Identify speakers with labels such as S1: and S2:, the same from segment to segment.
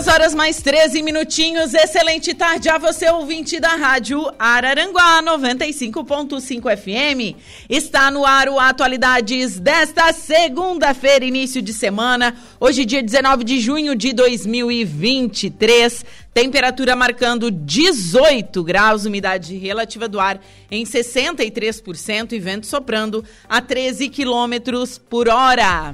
S1: Duas horas mais 13 minutinhos. Excelente tarde a você, ouvinte da Rádio Araranguá 95.5 FM. Está no ar o Atualidades desta segunda-feira, início de semana. Hoje, dia 19 de junho de 2023. Temperatura marcando 18 graus, umidade relativa do ar em 63% e vento soprando a 13 quilômetros por hora.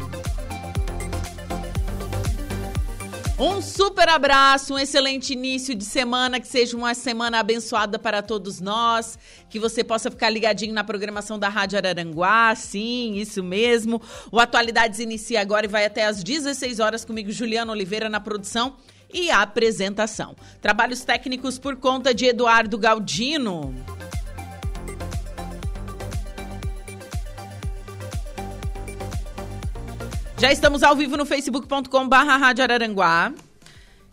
S1: Um super abraço, um excelente início de semana, que seja uma semana abençoada para todos nós, que você possa ficar ligadinho na programação da Rádio Araranguá, sim, isso mesmo. O Atualidades inicia agora e vai até às 16 horas comigo, Juliana Oliveira, na produção e apresentação. Trabalhos técnicos por conta de Eduardo Galdino. Já estamos ao vivo no facebook.com barra Rádio Araranguá.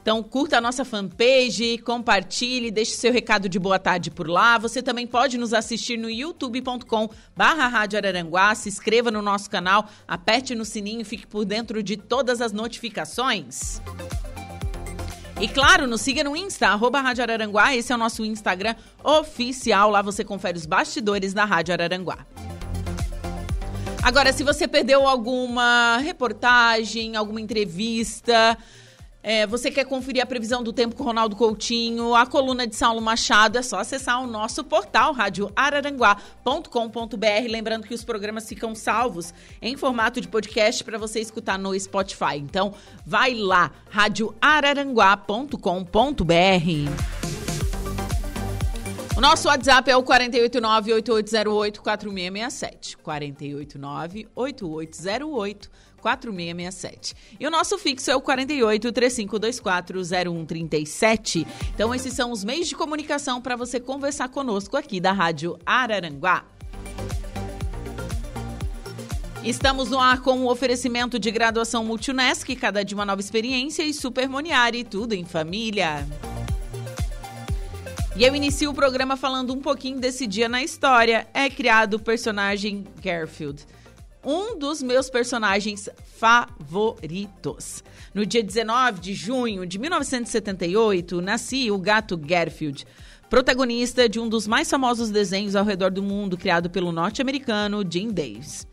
S1: Então curta a nossa fanpage, compartilhe, deixe seu recado de boa tarde por lá. Você também pode nos assistir no youtube.com barra Rádio Araranguá. Se inscreva no nosso canal, aperte no sininho fique por dentro de todas as notificações. E claro, nos siga no Insta, arroba Rádio Araranguá. Esse é o nosso Instagram oficial. Lá você confere os bastidores da Rádio Araranguá. Agora, se você perdeu alguma reportagem, alguma entrevista, é, você quer conferir a previsão do tempo com Ronaldo Coutinho, a coluna de Saulo Machado, é só acessar o nosso portal radioararanguá.com.br. Lembrando que os programas ficam salvos em formato de podcast para você escutar no Spotify. Então, vai lá, radioararanguá.com.br. O nosso WhatsApp é o 489-8808-4667. 489-8808-4667. E o nosso fixo é o 48 3524 0137. Então, esses são os meios de comunicação para você conversar conosco aqui da Rádio Araranguá. Estamos no ar com o um oferecimento de graduação Multunesc, cada dia uma nova experiência e Super Moniari, tudo em família. E eu inicio o programa falando um pouquinho desse dia na história. É criado o personagem Garfield. Um dos meus personagens favoritos. No dia 19 de junho de 1978, nasci o gato Garfield, protagonista de um dos mais famosos desenhos ao redor do mundo, criado pelo norte-americano Jim Davis.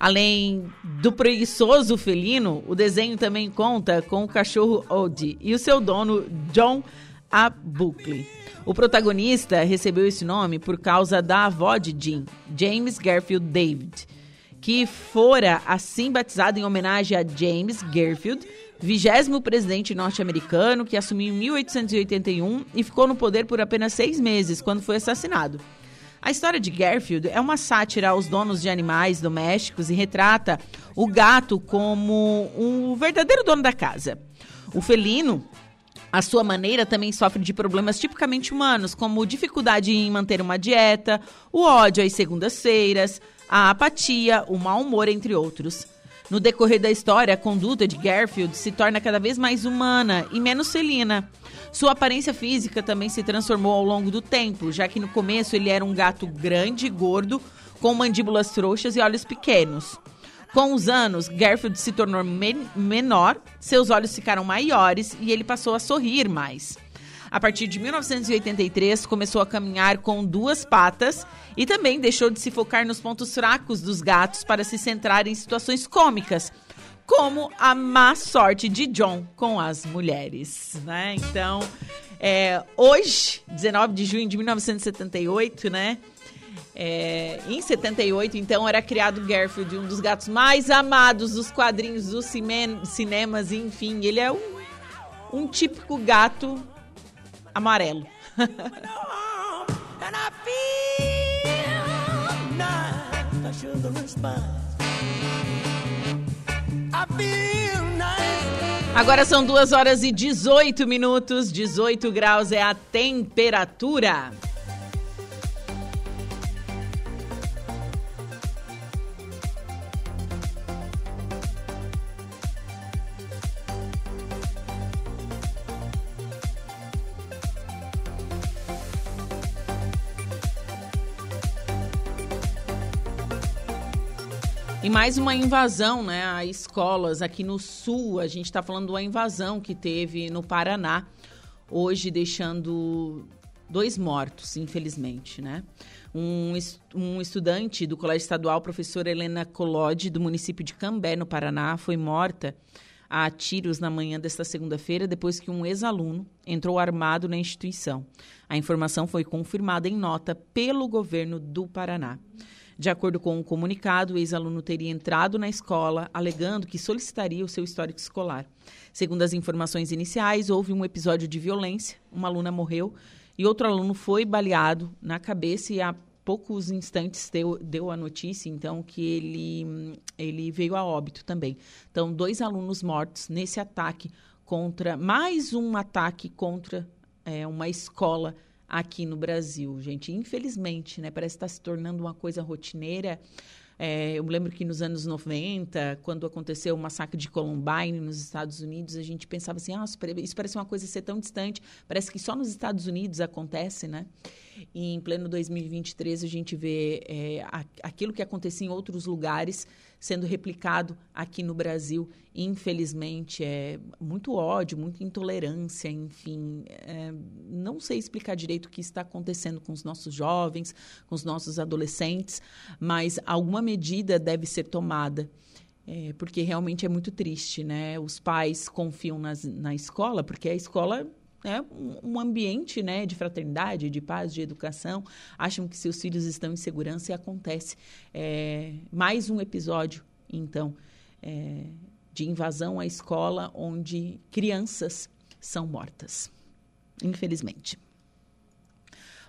S1: Além do preguiçoso felino, o desenho também conta com o cachorro Odie e o seu dono John Abuckley. O protagonista recebeu esse nome por causa da avó de Jim, James Garfield David, que fora assim batizado em homenagem a James Garfield, vigésimo presidente norte-americano que assumiu em 1881 e ficou no poder por apenas seis meses quando foi assassinado. A história de Garfield é uma sátira aos donos de animais domésticos e retrata o gato como um verdadeiro dono da casa. O felino a sua maneira também sofre de problemas tipicamente humanos, como dificuldade em manter uma dieta, o ódio às segundas-feiras, a apatia, o mau humor, entre outros. No decorrer da história, a conduta de Garfield se torna cada vez mais humana e menos felina. Sua aparência física também se transformou ao longo do tempo, já que no começo ele era um gato grande e gordo, com mandíbulas frouxas e olhos pequenos. Com os anos, Garfield se tornou men menor, seus olhos ficaram maiores e ele passou a sorrir mais. A partir de 1983, começou a caminhar com duas patas e também deixou de se focar nos pontos fracos dos gatos para se centrar em situações cômicas, como a má sorte de John com as mulheres, né? Então, é, hoje, 19 de junho de 1978, né? É, em 78, então, era criado Garfield, um dos gatos mais amados dos quadrinhos dos cinemas, enfim, ele é um, um típico gato amarelo. Agora são 2 horas e 18 minutos, 18 graus é a temperatura. E mais uma invasão né, a escolas aqui no sul. A gente está falando uma invasão que teve no Paraná, hoje deixando dois mortos, infelizmente. Né? Um, um estudante do Colégio Estadual, professora Helena Colodi, do município de Cambé, no Paraná, foi morta a tiros na manhã desta segunda-feira, depois que um ex-aluno entrou armado na instituição. A informação foi confirmada em nota pelo governo do Paraná. De acordo com um comunicado, o ex-aluno teria entrado na escola alegando que solicitaria o seu histórico escolar. Segundo as informações iniciais, houve um episódio de violência, uma aluna morreu e outro aluno foi baleado na cabeça e há poucos instantes deu, deu a notícia, então, que ele, ele veio a óbito também. Então, dois alunos mortos nesse ataque contra, mais um ataque contra é, uma escola aqui no Brasil, gente. Infelizmente, né? Parece estar tá se tornando uma coisa rotineira. É, eu me lembro que nos anos 90, quando aconteceu o massacre de Columbine nos Estados Unidos, a gente pensava assim, ah, isso parece uma coisa ser tão distante, parece que só nos Estados Unidos acontece, né? E em pleno 2023 a gente vê é, aquilo que acontecia em outros lugares sendo replicado aqui no Brasil. Infelizmente, é muito ódio, muita intolerância, enfim. É, não sei explicar direito o que está acontecendo com os nossos jovens, com os nossos adolescentes, mas alguma medida deve ser tomada. É, porque realmente é muito triste, né? Os pais confiam nas, na escola, porque a escola é um ambiente né, de fraternidade, de paz, de educação, acham que seus filhos estão em segurança e acontece é, mais um episódio, então, é, de invasão à escola onde crianças são mortas, infelizmente.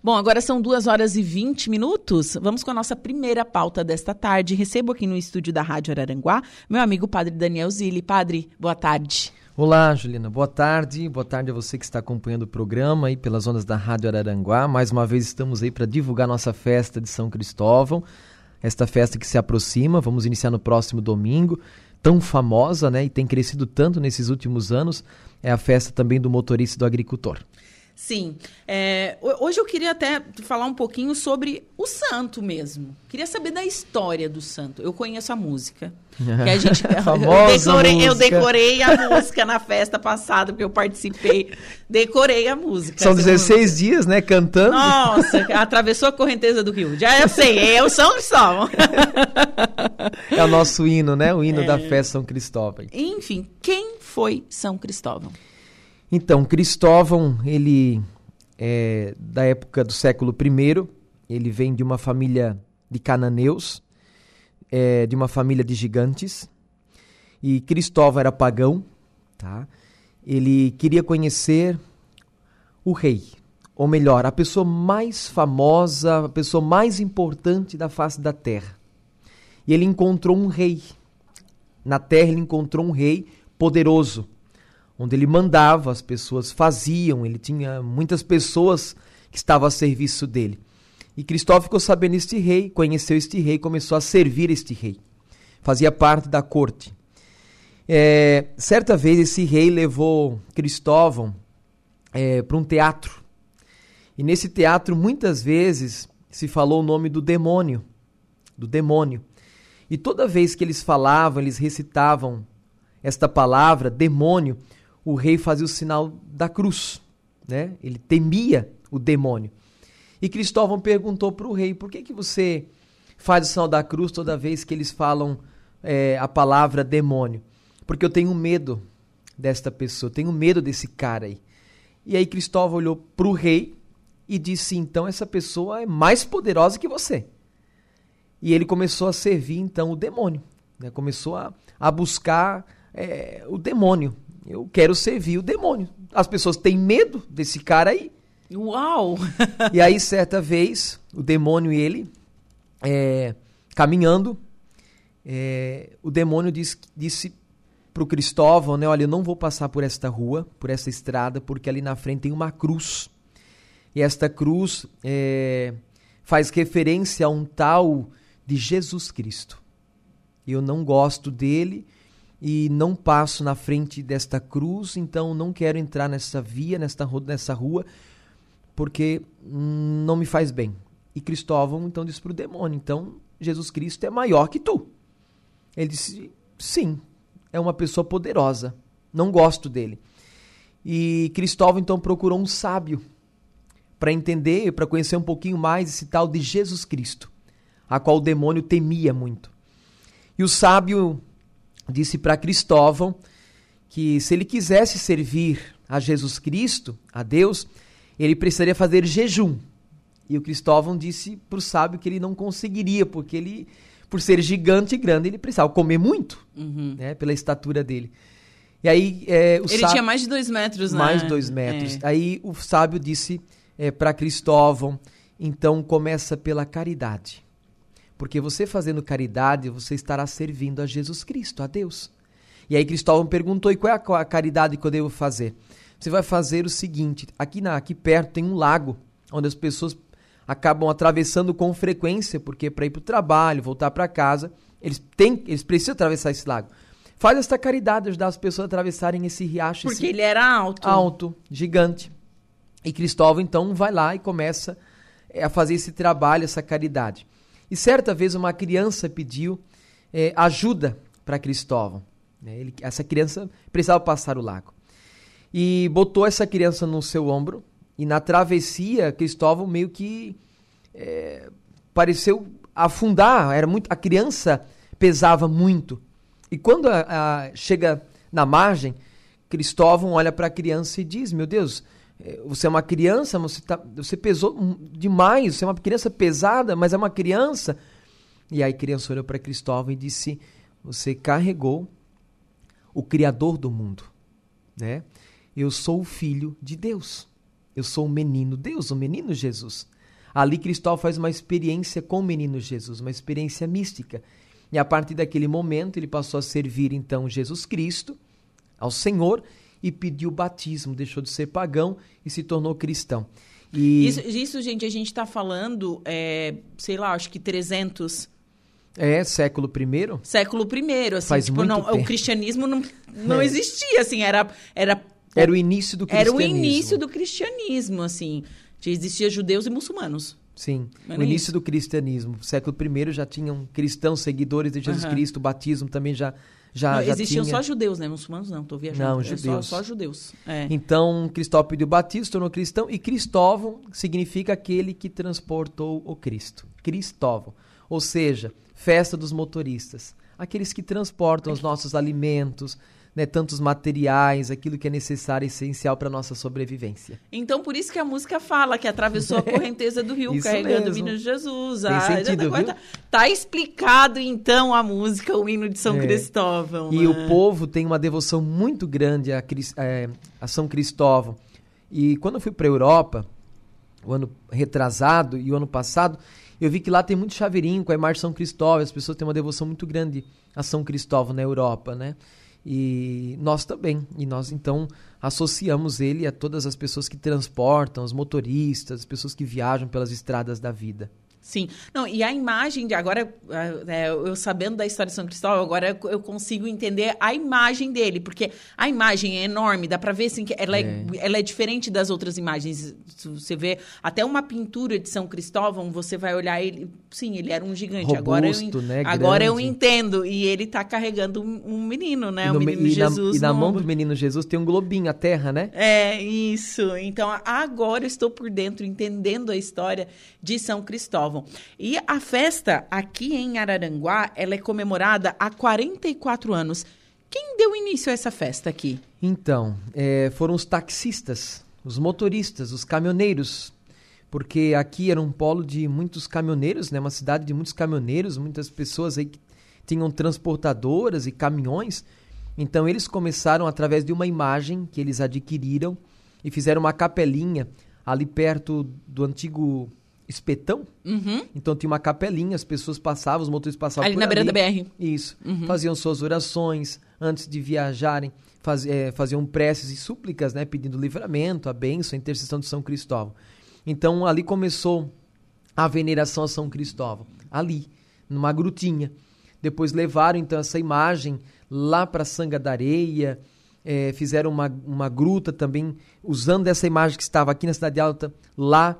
S1: Bom, agora são duas horas e 20 minutos. Vamos com a nossa primeira pauta desta tarde. Recebo aqui no estúdio da Rádio Araranguá meu amigo Padre Daniel Zilli. Padre, boa tarde.
S2: Olá, Juliana. Boa tarde. Boa tarde a você que está acompanhando o programa aí pelas ondas da Rádio Araranguá. Mais uma vez estamos aí para divulgar nossa festa de São Cristóvão. Esta festa que se aproxima, vamos iniciar no próximo domingo, tão famosa, né, e tem crescido tanto nesses últimos anos, é a festa também do motorista e do agricultor.
S1: Sim. É, hoje eu queria até falar um pouquinho sobre o santo mesmo. Queria saber da história do santo. Eu conheço a música. Que a gente,
S2: Famosa
S1: eu, decorei,
S2: música.
S1: eu decorei a música na festa passada, porque eu participei. Decorei a música.
S2: São 16 dias, né? Cantando.
S1: Nossa, atravessou a correnteza do rio. Já eu sei, é o São Cristóvão.
S2: É o nosso hino, né? O hino é. da festa São Cristóvão.
S1: Enfim, quem foi São Cristóvão?
S2: Então, Cristóvão, ele é da época do século I, ele vem de uma família de cananeus, é, de uma família de gigantes, e Cristóvão era pagão, tá? Ele queria conhecer o rei, ou melhor, a pessoa mais famosa, a pessoa mais importante da face da terra. E ele encontrou um rei. Na terra ele encontrou um rei poderoso, onde ele mandava, as pessoas faziam, ele tinha muitas pessoas que estavam a serviço dele. E Cristóvão ficou sabendo este rei, conheceu este rei, começou a servir este rei. Fazia parte da corte. É, certa vez esse rei levou Cristóvão é, para um teatro. E nesse teatro muitas vezes se falou o nome do demônio, do demônio. E toda vez que eles falavam, eles recitavam esta palavra, demônio, o rei fazia o sinal da cruz, né? Ele temia o demônio. E Cristóvão perguntou para o rei: por que, que você faz o sinal da cruz toda vez que eles falam é, a palavra demônio? Porque eu tenho medo desta pessoa, eu tenho medo desse cara aí. E aí Cristóvão olhou para o rei e disse: então essa pessoa é mais poderosa que você. E ele começou a servir então o demônio, né? começou a, a buscar é, o demônio. Eu quero servir o demônio. As pessoas têm medo desse cara aí.
S1: Uau!
S2: e aí, certa vez, o demônio e ele, é, caminhando, é, o demônio disse, disse para o Cristóvão, né, olha, eu não vou passar por esta rua, por essa estrada, porque ali na frente tem uma cruz. E esta cruz é, faz referência a um tal de Jesus Cristo. Eu não gosto dele e não passo na frente desta cruz, então não quero entrar nessa via, nesta, nessa rua, porque não me faz bem. E Cristóvão então disse para o demônio: então Jesus Cristo é maior que tu. Ele disse: sim, é uma pessoa poderosa, não gosto dele. E Cristóvão então procurou um sábio para entender, para conhecer um pouquinho mais esse tal de Jesus Cristo, a qual o demônio temia muito. E o sábio disse para Cristóvão que se ele quisesse servir a Jesus Cristo, a Deus, ele precisaria fazer jejum. E o Cristóvão disse para o sábio que ele não conseguiria, porque ele, por ser gigante e grande, ele precisava comer muito, uhum. né, pela estatura dele. E aí é, o
S1: ele
S2: sábio,
S1: tinha mais de dois metros, né?
S2: Mais de dois metros. É. Aí o sábio disse é, para Cristóvão: então começa pela caridade. Porque você fazendo caridade, você estará servindo a Jesus Cristo, a Deus. E aí Cristóvão perguntou: e qual é a caridade que eu devo fazer? Você vai fazer o seguinte: aqui, na, aqui perto tem um lago, onde as pessoas acabam atravessando com frequência, porque para ir para o trabalho, voltar para casa, eles, têm, eles precisam atravessar esse lago. Faz esta caridade, ajudar as pessoas a atravessarem esse riacho.
S1: Porque
S2: esse,
S1: ele era alto.
S2: Alto, gigante. E Cristóvão então vai lá e começa eh, a fazer esse trabalho, essa caridade. E certa vez uma criança pediu é, ajuda para Cristóvão. Né? Ele, essa criança precisava passar o lago. E botou essa criança no seu ombro. E na travessia, Cristóvão meio que é, pareceu afundar. Era muito, a criança pesava muito. E quando a, a, chega na margem, Cristóvão olha para a criança e diz: Meu Deus, você é uma criança, você, tá, você pesou demais, você é uma criança pesada, mas é uma criança. E aí a criança olhou para Cristóvão e disse: Você carregou o Criador do mundo. Né? Eu sou o filho de Deus. Eu sou o menino Deus, o menino Jesus. Ali Cristóvão faz uma experiência com o menino Jesus, uma experiência mística. E a partir daquele momento ele passou a servir então Jesus Cristo ao Senhor e pediu batismo, deixou de ser pagão e se tornou cristão.
S1: E... Isso, isso gente, a gente está falando, é, sei lá, acho que 300...
S2: É, século I?
S1: Século I, assim,
S2: Faz
S1: tipo,
S2: muito
S1: não,
S2: tempo.
S1: o cristianismo não, não é. existia, assim, era... Era,
S2: era o início do cristianismo.
S1: Era o início do cristianismo, assim. Existia judeus e muçulmanos.
S2: Sim, o início isso. do cristianismo. Século I já tinham cristãos seguidores de Jesus uhum. Cristo, o batismo também já já,
S1: não,
S2: já
S1: existiam
S2: tinha...
S1: só judeus, né? Muçulmanos não, estou viajando.
S2: Não,
S1: é
S2: judeus.
S1: Só, só judeus. É.
S2: Então, Cristóvão pediu batismo, tornou cristão, e Cristóvão significa aquele que transportou o Cristo. Cristóvão. Ou seja, festa dos motoristas. Aqueles que transportam os nossos alimentos, né, tantos materiais, aquilo que é necessário e essencial para nossa sobrevivência.
S1: Então, por isso que a música fala que atravessou a correnteza do rio carregando mesmo. o hino de Jesus.
S2: Tem ah, sentido?
S1: Tá, tá, explicado, então, a música, o hino de São é. Cristóvão.
S2: E
S1: né?
S2: o povo tem uma devoção muito grande a, é, a São Cristóvão. E quando eu fui para a Europa, o ano retrasado e o ano passado, eu vi que lá tem muito chaveirinho com a imagem de São Cristóvão, as pessoas têm uma devoção muito grande a São Cristóvão na Europa, né? E nós também. E nós então associamos ele a todas as pessoas que transportam, os motoristas, as pessoas que viajam pelas estradas da vida.
S1: Sim. Não, e a imagem de agora, é, eu sabendo da história de São Cristóvão, agora eu consigo entender a imagem dele, porque a imagem é enorme, dá para ver assim que ela é. é. ela é diferente das outras imagens. Você vê até uma pintura de São Cristóvão, você vai olhar ele sim, ele era um gigante. Robusto, agora eu,
S2: né?
S1: agora eu entendo. E ele tá carregando um, menino, né? o menino
S2: e
S1: Jesus.
S2: Na, e na mão do menino Jesus tem um globinho, a terra, né?
S1: É, isso. Então, agora eu estou por dentro, entendendo a história de São Cristóvão. E a festa aqui em Araranguá, ela é comemorada há 44 anos. Quem deu início a essa festa aqui?
S2: Então, é, foram os taxistas, os motoristas, os caminhoneiros porque aqui era um polo de muitos caminhoneiros, né? Uma cidade de muitos caminhoneiros, muitas pessoas aí que tinham transportadoras e caminhões. Então eles começaram através de uma imagem que eles adquiriram e fizeram uma capelinha ali perto do antigo espetão.
S1: Uhum.
S2: Então tinha uma capelinha, as pessoas passavam, os motoristas passavam
S1: ali
S2: por
S1: na beira
S2: ali.
S1: da BR.
S2: Isso.
S1: Uhum.
S2: Faziam suas orações antes de viajarem, faz, é, faziam preces e súplicas, né, pedindo livramento, a bênção, a intercessão de São Cristóvão. Então ali começou a veneração a São Cristóvão, ali, numa grutinha. Depois levaram então essa imagem lá para Sanga da Areia, é, fizeram uma, uma gruta também, usando essa imagem que estava aqui na Cidade Alta, lá.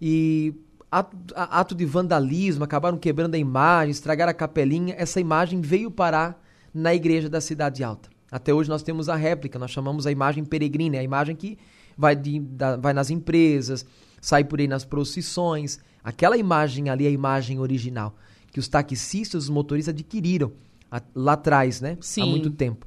S2: E ato, ato de vandalismo, acabaram quebrando a imagem, estragaram a capelinha. Essa imagem veio parar na igreja da Cidade Alta. Até hoje nós temos a réplica, nós chamamos a imagem peregrina, é a imagem que vai, de, da, vai nas empresas, sai por aí nas procissões. Aquela imagem ali é a imagem original que os taxistas, os motoristas adquiriram a, lá atrás, né?
S1: Sim.
S2: Há muito tempo.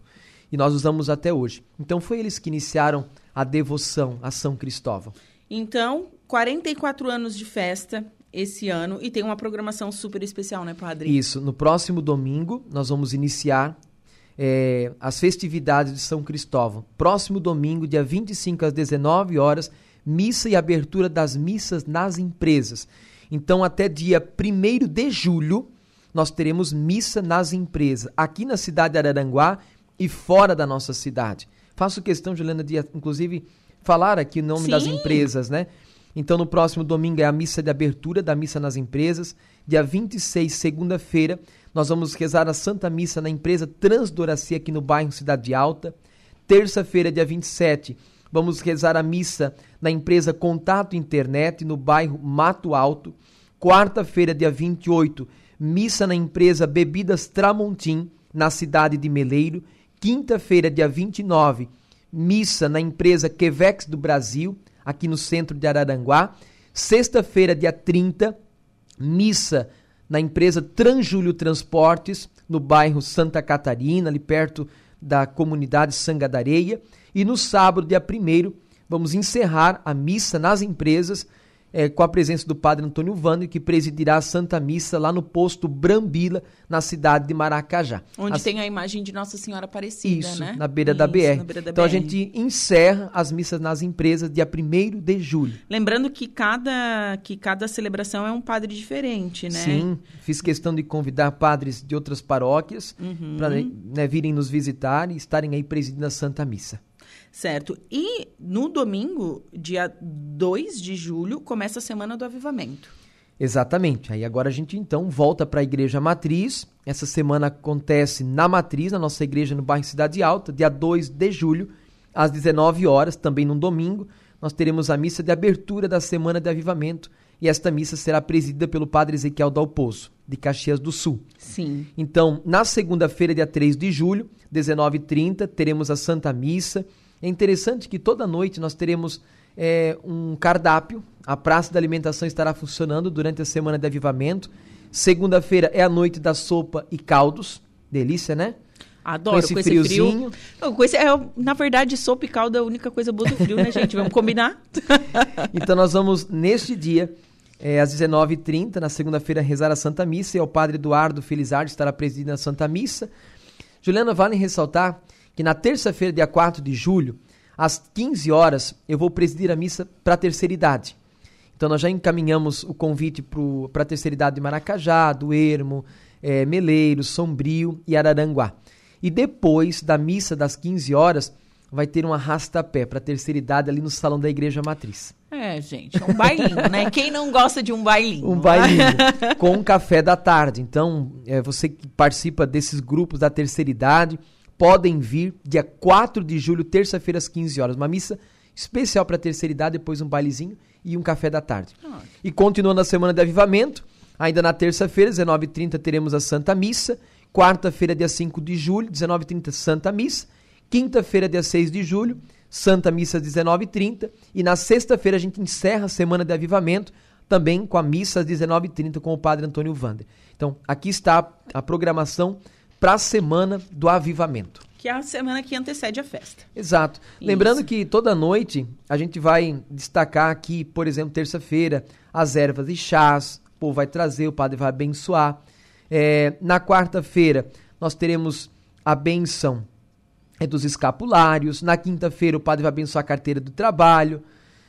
S2: E nós usamos até hoje. Então foi eles que iniciaram a devoção a São Cristóvão.
S1: Então, 44 anos de festa esse ano e tem uma programação super especial, né, Padre?
S2: Isso. No próximo domingo nós vamos iniciar é, as festividades de São Cristóvão. Próximo domingo, dia 25 às 19 horas, missa e abertura das missas nas empresas. Então, até dia 1 de julho, nós teremos missa nas empresas, aqui na cidade de Araranguá e fora da nossa cidade. Faço questão, Juliana, de inclusive falar aqui o nome Sim. das empresas, né? Então, no próximo domingo é a missa de abertura da missa nas empresas. Dia 26, segunda-feira, nós vamos rezar a Santa Missa na empresa Transdoracia aqui no bairro Cidade Alta. Terça-feira, dia 27, Vamos rezar a missa na empresa Contato Internet, no bairro Mato Alto. Quarta-feira, dia 28, missa na empresa Bebidas Tramontim, na cidade de Meleiro. Quinta-feira, dia 29, missa na empresa Quevex do Brasil, aqui no centro de Araranguá. Sexta-feira, dia 30, missa na empresa Transjúlio Transportes, no bairro Santa Catarina, ali perto da comunidade Sanga da Areia. E no sábado, dia 1 vamos encerrar a missa nas empresas é, com a presença do padre Antônio Vander, que presidirá a Santa Missa lá no posto Brambila, na cidade de Maracajá.
S1: Onde as... tem a imagem de Nossa Senhora Aparecida,
S2: Isso,
S1: né?
S2: na beira, Isso, da, BR. beira da então BR. a gente encerra as missas nas empresas dia 1 de julho.
S1: Lembrando que cada, que cada celebração é um padre diferente, né?
S2: Sim, fiz questão de convidar padres de outras paróquias
S1: uhum.
S2: para né, virem nos visitar e estarem aí presidindo a Santa Missa.
S1: Certo. E no domingo, dia 2 de julho, começa a Semana do Avivamento.
S2: Exatamente. Aí agora a gente então volta para a Igreja Matriz. Essa semana acontece na Matriz, na nossa igreja no bairro Cidade Alta, dia 2 de julho, às 19 horas, também no domingo. Nós teremos a missa de abertura da Semana de Avivamento e esta missa será presidida pelo Padre Ezequiel Dalpozo, de Caxias do Sul.
S1: Sim.
S2: Então, na segunda-feira, dia 3 de julho, 19h30, teremos a Santa Missa é interessante que toda noite nós teremos é, um cardápio. A praça da alimentação estará funcionando durante a semana de avivamento. Segunda-feira é a noite da sopa e caldos. Delícia, né?
S1: Adoro, com esse, com esse friozinho. Frio. Não, com esse, é, na verdade, sopa e caldo é a única coisa boa do frio, né, gente? Vamos combinar?
S2: então nós vamos, neste dia, é, às 19h30, na segunda-feira, rezar a Santa Missa. E o Padre Eduardo Felizardo estará presidindo a Santa Missa. Juliana, vale ressaltar que na terça-feira, dia 4 de julho, às 15 horas, eu vou presidir a missa para a terceira idade. Então nós já encaminhamos o convite para a terceira idade de Maracajá, do Ermo, é, Meleiro, Sombrio e Araranguá. E depois da missa das 15 horas, vai ter um arrasta-pé para a terceira idade ali no salão da Igreja Matriz.
S1: É, gente, um bailinho, né? Quem não gosta de um bailinho?
S2: Um bailinho, com um café da tarde. Então, é, você que participa desses grupos da terceira idade, podem vir dia 4 de julho, terça-feira, às 15 horas. Uma missa especial para a terceira idade, depois um bailezinho e um café da tarde. Ah. E continuando a semana de avivamento, Ainda na terça-feira, 19h30, teremos a Santa Missa. Quarta-feira, dia 5 de julho, 19h30, Santa Missa. Quinta-feira, dia 6 de julho, Santa Missa, 19h30. E na sexta-feira, a gente encerra a Semana de Avivamento, também com a missa às 19h30 com o Padre Antônio Vander. Então, aqui está a programação para a Semana do Avivamento.
S1: Que é a semana que antecede a festa.
S2: Exato. Isso. Lembrando que toda noite a gente vai destacar aqui, por exemplo, terça-feira, as ervas e chás, o povo vai trazer, o padre vai abençoar. É, na quarta-feira, nós teremos a benção é, dos escapulários. Na quinta-feira, o padre vai abençoar a carteira do trabalho.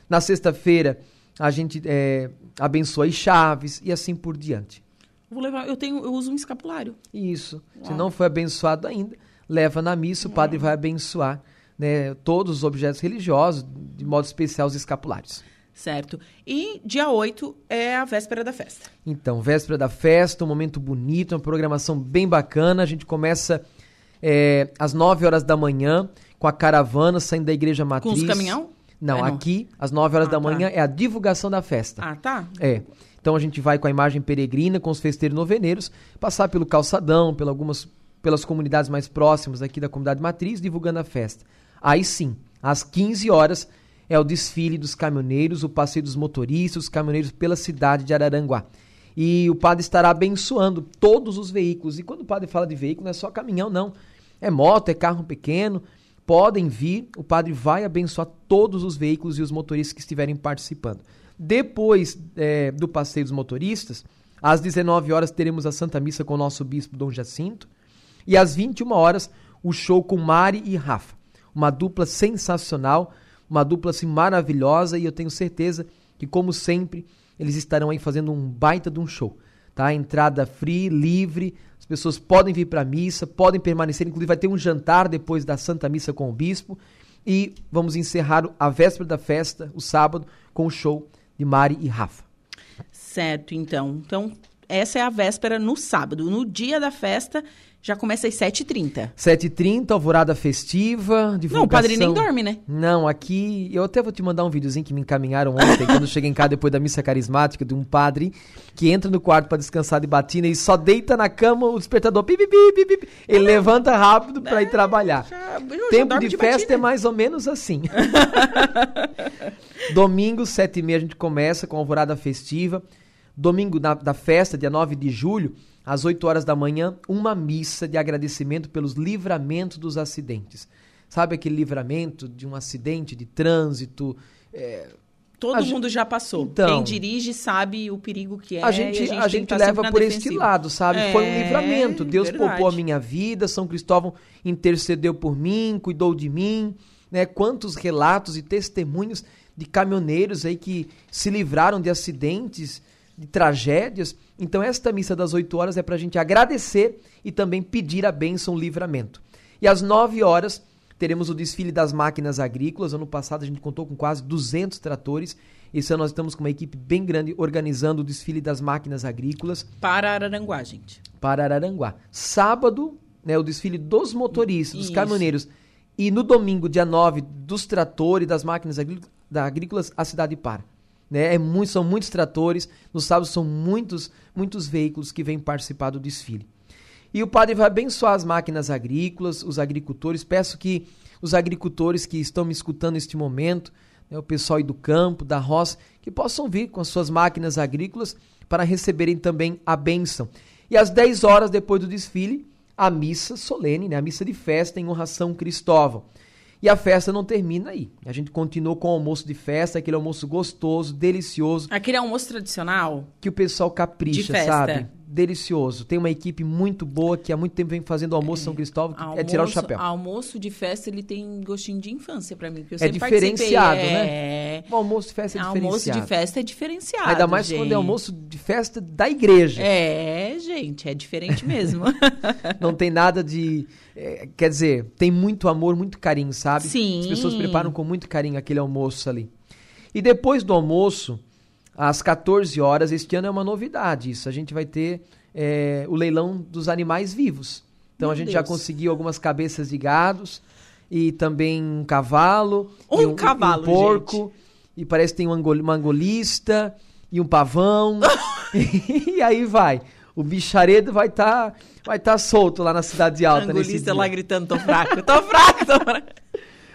S2: Na sexta-feira, a gente é, abençoa as chaves e assim por diante.
S1: Vou levar, eu tenho, eu uso um escapulário.
S2: Isso. Uau. Se não foi abençoado ainda, leva na missa, o padre Uau. vai abençoar né, todos os objetos religiosos, de modo especial os escapulários.
S1: Certo. E dia 8 é a véspera da festa.
S2: Então, véspera da festa, um momento bonito, uma programação bem bacana. A gente começa é, às 9 horas da manhã com a caravana saindo da igreja matriz. Com
S1: os caminhão?
S2: Não, é, não. aqui, às 9 horas ah, da tá. manhã, é a divulgação da festa.
S1: Ah, tá.
S2: É. Então a gente vai com a imagem peregrina, com os festeiros noveneiros, passar pelo calçadão, pelas algumas, pelas comunidades mais próximas aqui da comunidade matriz, divulgando a festa. Aí sim, às 15 horas, é o desfile dos caminhoneiros, o passeio dos motoristas, os caminhoneiros pela cidade de Araranguá. E o padre estará abençoando todos os veículos. E quando o padre fala de veículo, não é só caminhão, não. É moto, é carro pequeno. Podem vir, o padre vai abençoar todos os veículos e os motoristas que estiverem participando. Depois é, do passeio dos motoristas, às 19 horas teremos a Santa Missa com o nosso bispo Dom Jacinto. E às 21 horas, o show com Mari e Rafa. Uma dupla sensacional uma dupla assim maravilhosa e eu tenho certeza que, como sempre, eles estarão aí fazendo um baita de um show. Tá? Entrada free, livre, as pessoas podem vir para a missa, podem permanecer, inclusive vai ter um jantar depois da Santa Missa com o Bispo. E vamos encerrar a véspera da festa, o sábado, com o show de Mari e Rafa.
S1: Certo, então. Então, essa é a véspera no sábado. No dia da festa, já começa às 7h30.
S2: 7h30, alvorada festiva, divulgação.
S1: Não, o padre nem dorme, né?
S2: Não, aqui... Eu até vou te mandar um videozinho que me encaminharam ontem, quando eu cheguei em casa depois da missa carismática, de um padre que entra no quarto para descansar de batina e só deita na cama o despertador. Pi, pi, pi, pi. Ele é. levanta rápido para é, ir trabalhar. Já, Tempo de, de festa é mais ou menos assim. Domingo, 7h30, a gente começa com a alvorada festiva. Domingo da, da festa, dia 9 de julho, às 8 horas da manhã, uma missa de agradecimento pelos livramentos dos acidentes. Sabe aquele livramento de um acidente de trânsito? É,
S1: Todo mundo já passou. Então, Quem dirige sabe o perigo que é.
S2: A gente, a gente, a gente leva por defensiva. este lado, sabe? É, Foi um livramento. Deus verdade. poupou a minha vida, São Cristóvão intercedeu por mim, cuidou de mim. Né? Quantos relatos e testemunhos de caminhoneiros aí que se livraram de acidentes de tragédias. Então, esta missa das 8 horas é para a gente agradecer e também pedir a bênção, o livramento. E às 9 horas teremos o desfile das máquinas agrícolas. Ano passado a gente contou com quase 200 tratores. Esse ano nós estamos com uma equipe bem grande organizando o desfile das máquinas agrícolas.
S1: Para Araranguá, gente.
S2: Para Araranguá. Sábado, né, o desfile dos motoristas, dos caminhoneiros. E no domingo, dia 9, dos tratores, das máquinas agrícolas, a cidade para. Né? É muito, são muitos tratores, no sábado são muitos, muitos veículos que vêm participar do desfile. E o padre vai abençoar as máquinas agrícolas, os agricultores. Peço que os agricultores que estão me escutando neste momento, né, o pessoal aí do campo, da roça, que possam vir com as suas máquinas agrícolas para receberem também a bênção. E às 10 horas depois do desfile, a missa solene, né, a missa de festa em honra a São Cristóvão. E a festa não termina aí. A gente continuou com o almoço de festa, aquele almoço gostoso, delicioso.
S1: Aquele almoço tradicional?
S2: Que o pessoal capricha, sabe? Delicioso. Tem uma equipe muito boa que há muito tempo vem fazendo almoço é, São Cristóvão, que almoço, é tirar o chapéu.
S1: Almoço de festa, ele tem gostinho de infância para mim.
S2: é diferenciado, é... né? O almoço de festa é
S1: almoço diferenciado. Almoço de festa é diferenciado,
S2: Ainda mais
S1: gente.
S2: quando é almoço de festa da igreja.
S1: É, gente, é diferente mesmo.
S2: não tem nada de é, quer dizer, tem muito amor, muito carinho, sabe?
S1: Sim.
S2: As pessoas preparam com muito carinho aquele almoço ali. E depois do almoço, às 14 horas, este ano é uma novidade isso. A gente vai ter é, o leilão dos animais vivos. Então Meu a gente Deus. já conseguiu algumas cabeças de gados e também um cavalo.
S1: Um, um cavalo,
S2: um porco. Gente. E parece que tem um angolista e um pavão. e aí vai. O bicharedo vai estar tá, vai tá solto lá na Cidade Alta.
S1: Angulista lá gritando, tô fraco, tô fraco, tô fraco.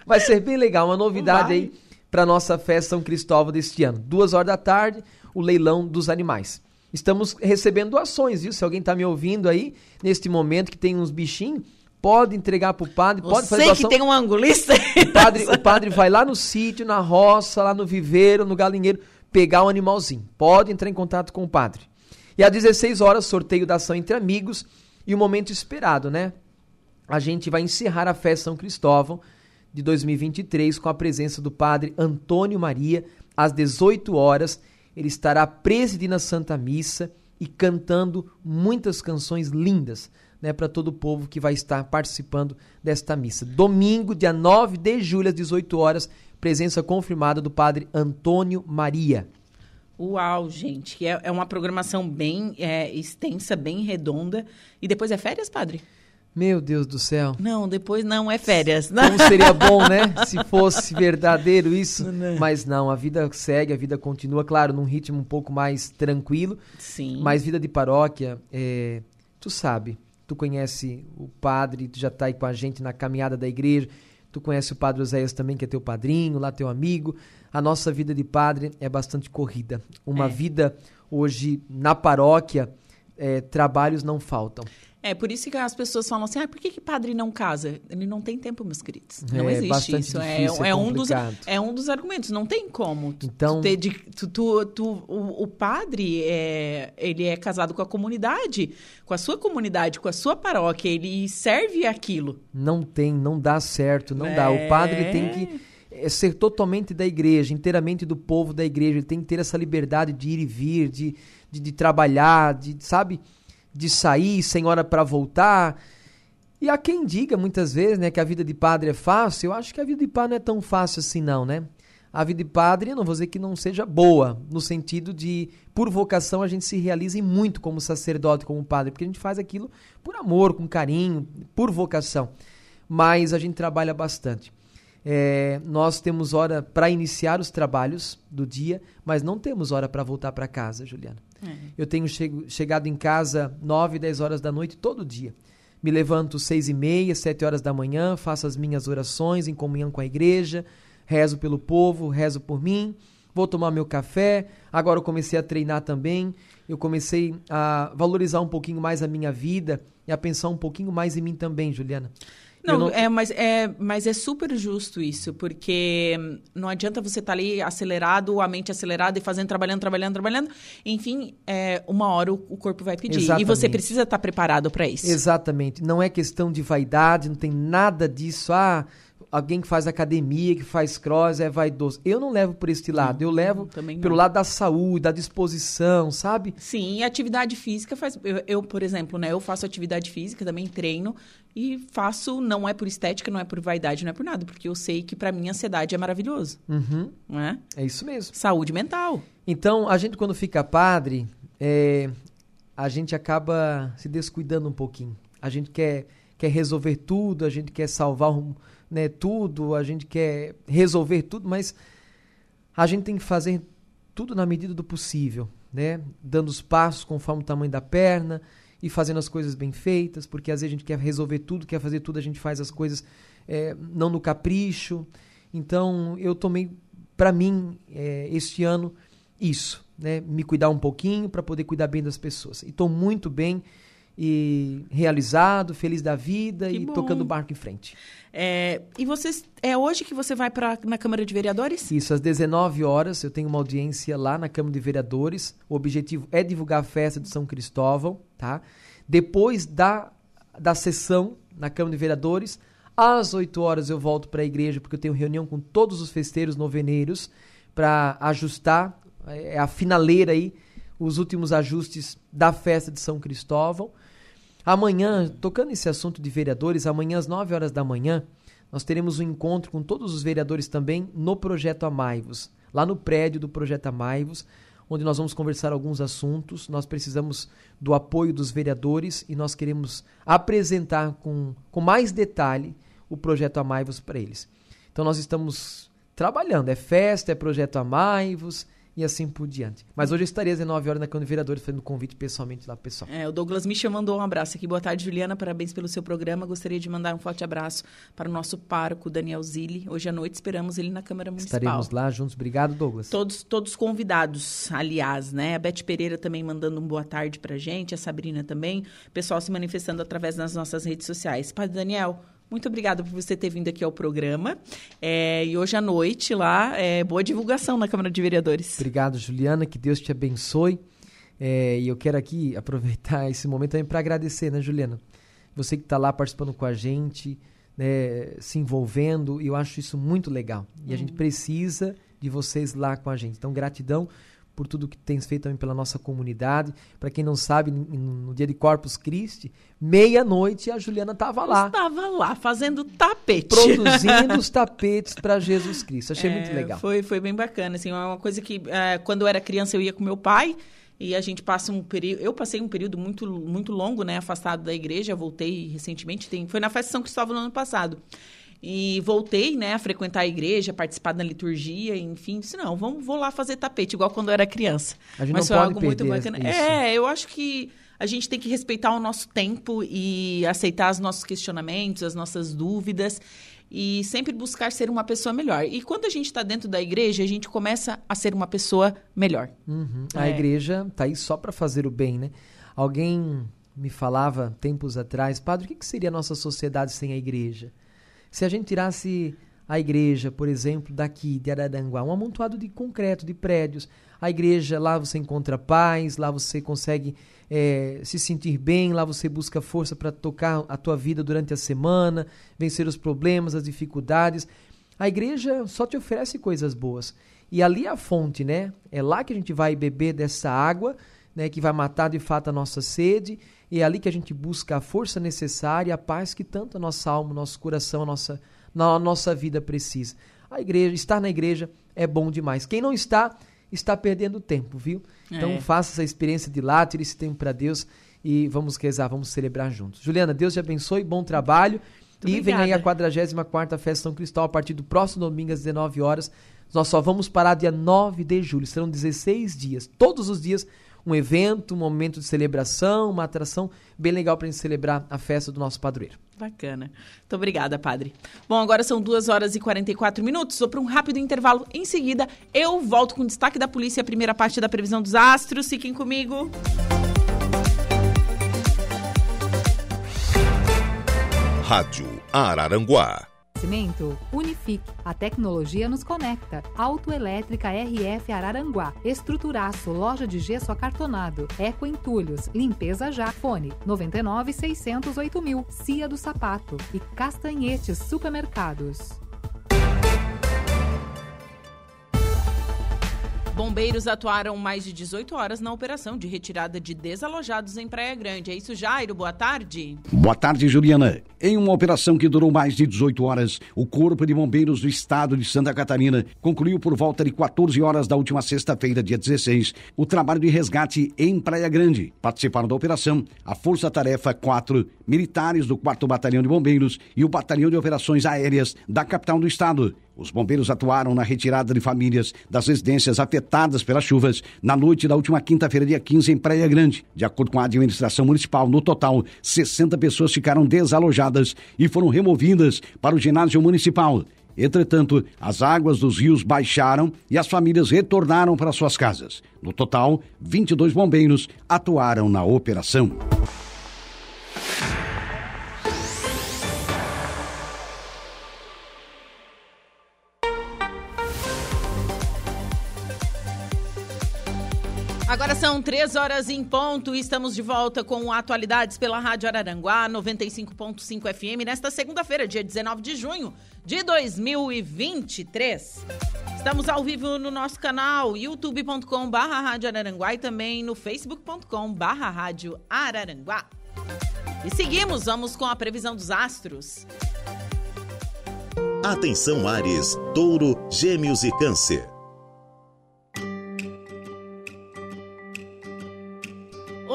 S2: Vai ser bem legal, uma novidade aí para nossa festa São Cristóvão deste ano. Duas horas da tarde, o leilão dos animais. Estamos recebendo doações, viu? Se alguém está me ouvindo aí, neste momento que tem uns bichinhos, pode entregar para o padre, Você pode fazer
S1: doação. que tem um angulista.
S2: O padre, o padre vai lá no sítio, na roça, lá no viveiro, no galinheiro, pegar um animalzinho. Pode entrar em contato com o padre. E às 16 horas, sorteio da ação entre amigos e o momento esperado, né? A gente vai encerrar a festa São Cristóvão de 2023 com a presença do padre Antônio Maria às 18 horas ele estará presidindo a Santa Missa e cantando muitas canções lindas né, para todo o povo que vai estar participando desta missa. Domingo, dia 9 de julho, às 18 horas, presença confirmada do padre Antônio Maria.
S1: Uau, gente, é, é uma programação bem é, extensa, bem redonda. E depois é férias, padre?
S2: Meu Deus do céu.
S1: Não, depois não é férias.
S2: Como seria bom, né? Se fosse verdadeiro isso. Não. Mas não, a vida segue, a vida continua, claro, num ritmo um pouco mais tranquilo.
S1: Sim.
S2: Mas vida de paróquia, é, tu sabe, tu conhece o padre, tu já tá aí com a gente na caminhada da igreja. Tu conhece o padre Oséias também, que é teu padrinho, lá teu amigo. A nossa vida de padre é bastante corrida. Uma é. vida hoje na paróquia, é, trabalhos não faltam.
S1: É, por isso que as pessoas falam assim, ah, por que, que padre não casa? Ele não tem tempo, meus queridos. Não é, existe isso. É,
S2: difícil, é, é, um dos,
S1: é um dos argumentos. Não tem como. Então, tu, tu, tu, tu o, o, padre, é, ele é casado com a comunidade, com a sua comunidade, com a sua paróquia. Ele serve aquilo.
S2: Não tem, não dá certo, não dá. O padre tem que é, ser totalmente da igreja, inteiramente do povo da igreja. Ele tem que ter essa liberdade de ir e vir, de, de, de trabalhar, de, sabe de sair sem hora para voltar. E há quem diga muitas vezes, né, que a vida de padre é fácil. Eu acho que a vida de padre não é tão fácil assim não, né? A vida de padre, eu não vou dizer que não seja boa, no sentido de, por vocação, a gente se realiza muito como sacerdote, como padre, porque a gente faz aquilo por amor, com carinho, por vocação. Mas a gente trabalha bastante. É, nós temos hora para iniciar os trabalhos do dia, mas não temos hora para voltar para casa, Juliana. É. Eu tenho chego, chegado em casa 9, 10 horas da noite todo dia. Me levanto seis e meia, sete horas da manhã, faço as minhas orações em comunhão com a igreja, rezo pelo povo, rezo por mim, vou tomar meu café. Agora eu comecei a treinar também. Eu comecei a valorizar um pouquinho mais a minha vida e a pensar um pouquinho mais em mim também, Juliana.
S1: Não, não, É, mas é, mas é super justo isso, porque não adianta você estar tá ali acelerado, a mente acelerada e fazendo, trabalhando, trabalhando, trabalhando. Enfim, é, uma hora o, o corpo vai pedir. Exatamente. E você precisa estar tá preparado para isso.
S2: Exatamente. Não é questão de vaidade, não tem nada disso. Ah, alguém que faz academia, que faz cross, é vaidoso. Eu não levo por este lado, eu levo pelo lado da saúde, da disposição, sabe?
S1: Sim, e atividade física faz. Eu, eu, por exemplo, né, eu faço atividade física, também treino, e faço, não é por estética, não é por vaidade, não é por nada, porque eu sei que para mim ansiedade é maravilhoso.
S2: Uhum.
S1: Não é?
S2: É isso mesmo.
S1: Saúde mental.
S2: Então, a gente quando fica padre, é, a gente acaba se descuidando um pouquinho. A gente quer, quer resolver tudo, a gente quer salvar né, tudo, a gente quer resolver tudo, mas a gente tem que fazer tudo na medida do possível, né? Dando os passos conforme o tamanho da perna e fazendo as coisas bem feitas, porque às vezes a gente quer resolver tudo, quer fazer tudo, a gente faz as coisas é, não no capricho. Então eu tomei para mim é, este ano isso, né? Me cuidar um pouquinho para poder cuidar bem das pessoas. E estou muito bem e realizado, feliz da vida que e bom. tocando o barco em frente.
S1: É, e vocês é hoje que você vai para na Câmara de Vereadores?
S2: Isso, às 19 horas eu tenho uma audiência lá na Câmara de Vereadores. O objetivo é divulgar a festa de São Cristóvão, tá? Depois da da sessão na Câmara de Vereadores, às 8 horas eu volto para a igreja porque eu tenho reunião com todos os festeiros noveneiros para ajustar é, a finaleira aí, os últimos ajustes da festa de São Cristóvão. Amanhã, tocando esse assunto de vereadores, amanhã às 9 horas da manhã, nós teremos um encontro com todos os vereadores também no Projeto Amaivos, lá no prédio do Projeto Amaivos, onde nós vamos conversar alguns assuntos. Nós precisamos do apoio dos vereadores e nós queremos apresentar com, com mais detalhe o Projeto Amaivos para eles. Então nós estamos trabalhando, é festa, é Projeto Amaivos, e assim por diante. Mas hoje eu estarei às 19 horas na Câmara de Vereadores fazendo convite pessoalmente lá, pessoal.
S1: É, o Douglas Misha mandou um abraço aqui. Boa tarde, Juliana. Parabéns pelo seu programa. Gostaria de mandar um forte abraço para o nosso pároco, Daniel Zilli. Hoje à noite esperamos ele na Câmara Municipal.
S2: Estaremos lá juntos. Obrigado, Douglas.
S1: Todos, todos convidados, aliás, né? A Beth Pereira também mandando um boa tarde pra gente, a Sabrina também. O pessoal se manifestando através das nossas redes sociais. Padre Daniel, muito obrigada por você ter vindo aqui ao programa. É, e hoje à noite lá, é, boa divulgação na Câmara de Vereadores.
S2: Obrigado, Juliana. Que Deus te abençoe. É, e eu quero aqui aproveitar esse momento também para agradecer, né, Juliana? Você que está lá participando com a gente, né, se envolvendo, e eu acho isso muito legal. E a gente
S1: Uhum.
S2: precisa de vocês lá com a gente. Então, gratidão por tudo que tens feito também pela nossa comunidade. Para quem não sabe, no dia de Corpus Christi, meia-noite a Juliana estava lá,
S1: Estava lá fazendo tapete.
S2: produzindo os tapetes para Jesus Cristo. Achei muito
S1: É,
S2: legal.
S1: Foi, foi bem bacana, assim, é uma coisa que é, quando eu era criança eu ia com meu pai e a gente passa um período, eu passei um período muito muito longo, né, afastado da igreja, voltei recentemente, tem, foi na festa de São Cristóvão no ano passado. E voltei, né, a frequentar a igreja, participar da liturgia, enfim, disse, não, vamos, vou lá fazer tapete, igual quando eu era criança.
S2: A gente
S1: Mas
S2: não
S1: foi
S2: pode
S1: algo muito bacana.
S2: isso.
S1: É, eu acho que a gente tem que respeitar o nosso tempo e aceitar os nossos questionamentos, as nossas dúvidas e sempre buscar ser uma pessoa melhor. E quando a gente está dentro da igreja, a gente começa a ser uma pessoa melhor.
S2: Uhum. A
S1: É.
S2: igreja tá aí só para fazer o bem, né? Alguém me falava tempos atrás, padre, o que, que seria a nossa sociedade sem a igreja? Se a gente tirasse a igreja, por exemplo, daqui de Araranguá, um amontoado de concreto, de prédios, a igreja, lá você encontra paz, lá você consegue eh, se sentir bem, lá você busca força para tocar a tua vida durante a semana, vencer os problemas, as dificuldades. A igreja só te oferece coisas boas. E ali é a fonte, né? É lá que a gente vai beber dessa água, né, que vai matar de fato a nossa sede, e é ali que a gente busca a força necessária, a paz que tanto a nossa alma, o nosso coração, a nossa, na nossa vida precisa. A igreja, estar na igreja é bom demais. Quem não está, está perdendo tempo, viu? Então
S1: É.
S2: faça essa experiência de lá, tire esse tempo para Deus e vamos rezar, vamos celebrar juntos. Juliana, Deus te abençoe, bom trabalho. e vem aí a
S1: obrigada.
S2: 44 Festa São Cristóvão a partir do próximo domingo às 19 horas. Nós só vamos parar dia 9 de julho. Serão 16 dias. Todos os dias um evento, um momento de celebração, uma atração bem legal para a gente celebrar a festa do nosso padroeiro.
S1: Bacana. Muito obrigada, padre. Bom, agora são 2 horas e 44 minutos. Vou para um rápido intervalo. Em seguida, eu volto com o destaque da polícia, a primeira parte da previsão dos astros. Fiquem comigo.
S3: Rádio Araranguá.
S4: Oferecimento Unifique. A tecnologia nos conecta. Autoelétrica RF Araranguá. Estruturaço. Loja de gesso acartonado. Eco Entulhos. Limpeza já. Fone 99 608 mil. Cia do Sapato. E Castanhetes Supermercados.
S1: Bombeiros atuaram mais de 18 horas na operação de retirada de desalojados em Praia Grande. É isso, Jairo? Boa tarde.
S5: Boa tarde, Juliana. Em uma operação que durou mais de 18 horas, o Corpo de Bombeiros do Estado de Santa Catarina concluiu por volta de 14 horas da última sexta-feira, dia 16, o trabalho de resgate em Praia Grande. Participaram da operação a Força Tarefa 4, militares do 4 Batalhão de Bombeiros e o Batalhão de Operações Aéreas da capital do estado. Os bombeiros atuaram na retirada de famílias das residências afetadas pelas chuvas na noite da última quinta-feira, dia 15, em Praia Grande. De acordo com a administração municipal, no total, 60 pessoas ficaram desalojadas e foram removidas para o ginásio municipal. Entretanto, as águas dos rios baixaram e as famílias retornaram para suas casas. No total, 22 bombeiros atuaram na operação.
S1: São três horas em ponto e estamos de volta com Atualidades pela Rádio Araranguá 95.5 FM nesta segunda-feira, dia 19 de junho de 2023. Estamos ao vivo no nosso canal youtube.com barra Rádio Araranguá e também no facebook.com barra Rádio Araranguá. E seguimos, vamos com a previsão dos astros.
S3: Atenção Ares, Touro, Gêmeos e Câncer.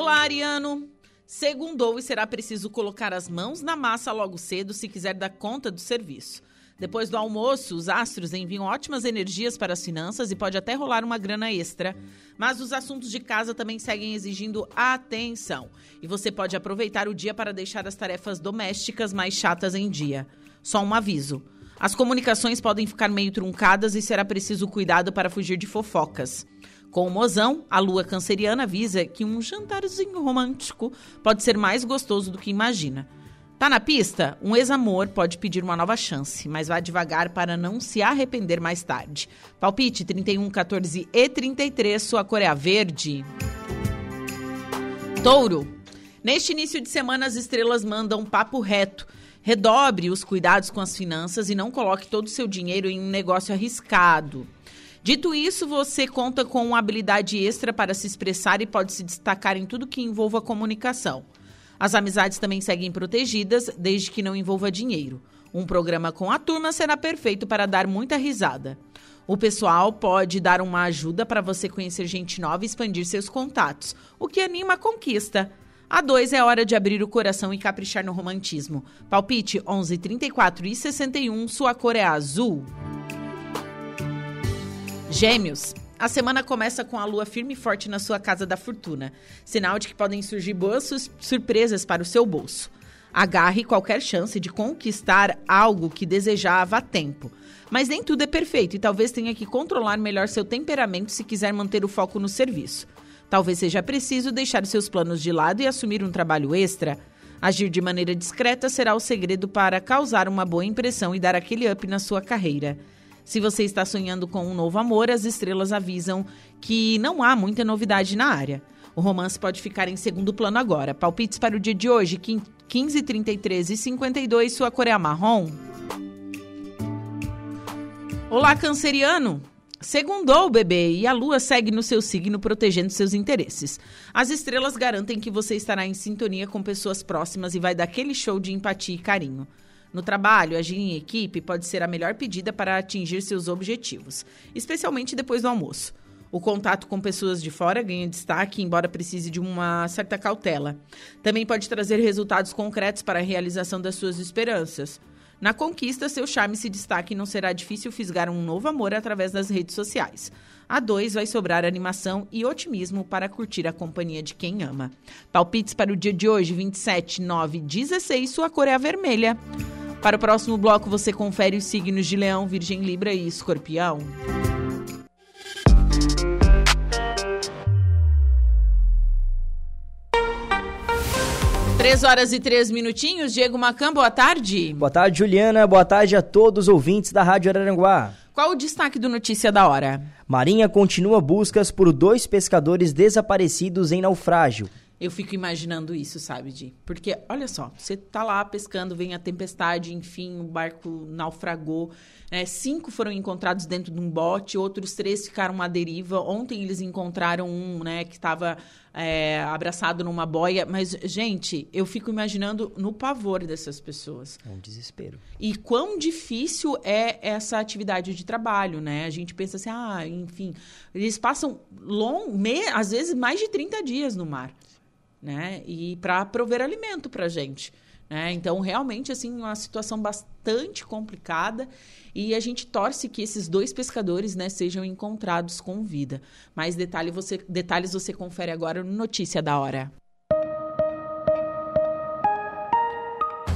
S1: Olá, Ariano. Segundou e será preciso colocar as mãos na massa logo cedo se quiser dar conta do serviço. Depois do almoço, os astros enviam ótimas energias para as finanças e pode até rolar uma grana extra. Mas os assuntos de casa também seguem exigindo atenção. E você pode aproveitar o dia para deixar as tarefas domésticas mais chatas em dia. Só um aviso. As comunicações podem ficar meio truncadas e será preciso cuidado para fugir de fofocas. Com o mozão, a lua canceriana avisa que um jantarzinho romântico pode ser mais gostoso do que imagina. Tá na pista? Um ex-amor pode pedir uma nova chance, mas vá devagar para não se arrepender mais tarde. Palpite 31, 14 e 33, sua cor é a verde. Touro. Neste início de semana, as estrelas mandam papo reto. Redobre os cuidados com as finanças e não coloque todo o seu dinheiro em um negócio arriscado. Dito isso, você conta com uma habilidade extra para se expressar e pode se destacar em tudo que envolva comunicação. As amizades também seguem protegidas, desde que não envolva dinheiro. Um programa com a turma será perfeito para dar muita risada. O pessoal pode dar uma ajuda para você conhecer gente nova e expandir seus contatos, o que anima a conquista. A 2 é hora de abrir o coração e caprichar no romantismo. Palpite 11, 34 e 61, sua cor é azul. Gêmeos. A semana começa com a lua firme e forte na sua casa da fortuna, sinal de que podem surgir boas surpresas para o seu bolso. Agarre qualquer chance de conquistar algo que desejava há tempo. Mas nem tudo é perfeito e talvez tenha que controlar melhor seu temperamento se quiser manter o foco no serviço. Talvez seja preciso deixar seus planos de lado e assumir um trabalho extra. Agir de maneira discreta será o segredo para causar uma boa impressão e dar aquele up na sua carreira. Se você está sonhando com um novo amor, as estrelas avisam que não há muita novidade na área. O romance pode ficar em segundo plano agora. Palpites para o dia de hoje, 15, 33 e 52, sua cor é marrom. Olá, canceriano! Segundou, bebê, e a lua segue no seu signo protegendo seus interesses. As estrelas garantem que você estará em sintonia com pessoas próximas e vai dar aquele show de empatia e carinho. No trabalho, agir em equipe pode ser a melhor pedida para atingir seus objetivos, especialmente depois do almoço. O contato com pessoas de fora ganha destaque, embora precise de uma certa cautela. Também pode trazer resultados concretos para a realização das suas esperanças. Na conquista, seu charme se destaca e não será difícil fisgar um novo amor através das redes sociais. A dois vai sobrar animação e otimismo para curtir a companhia de quem ama. Palpites para o dia de hoje, 27, 9, 16, sua cor é a vermelha. Para o próximo bloco, você confere os signos de Leão, Virgem, Libra e Escorpião. Três horas e três minutinhos. Diego Macan, boa tarde.
S6: Boa tarde, Juliana. Boa tarde a todos os ouvintes da Rádio Araranguá.
S1: Qual o destaque do Notícia da Hora?
S6: Marinha continua buscas por dois pescadores desaparecidos em naufrágio.
S1: Eu fico imaginando isso, sabe, Di? Porque, olha só, você tá lá pescando, vem a tempestade, enfim, o barco naufragou. Né? Cinco foram encontrados dentro de um bote, outros três ficaram à deriva. Ontem eles encontraram um, né, que estava é, abraçado numa boia. Mas, gente, eu fico imaginando no pavor dessas pessoas.
S6: É um desespero.
S1: E quão difícil é essa atividade de trabalho, né? A gente pensa assim, ah, enfim, eles passam long, me, às vezes mais de 30 dias no mar né? E para prover alimento para gente. Né? Então, realmente, assim, uma situação bastante complicada e a gente torce que esses dois pescadores né, sejam encontrados com vida. Mais detalhe você, detalhes você confere agora no Notícia da Hora.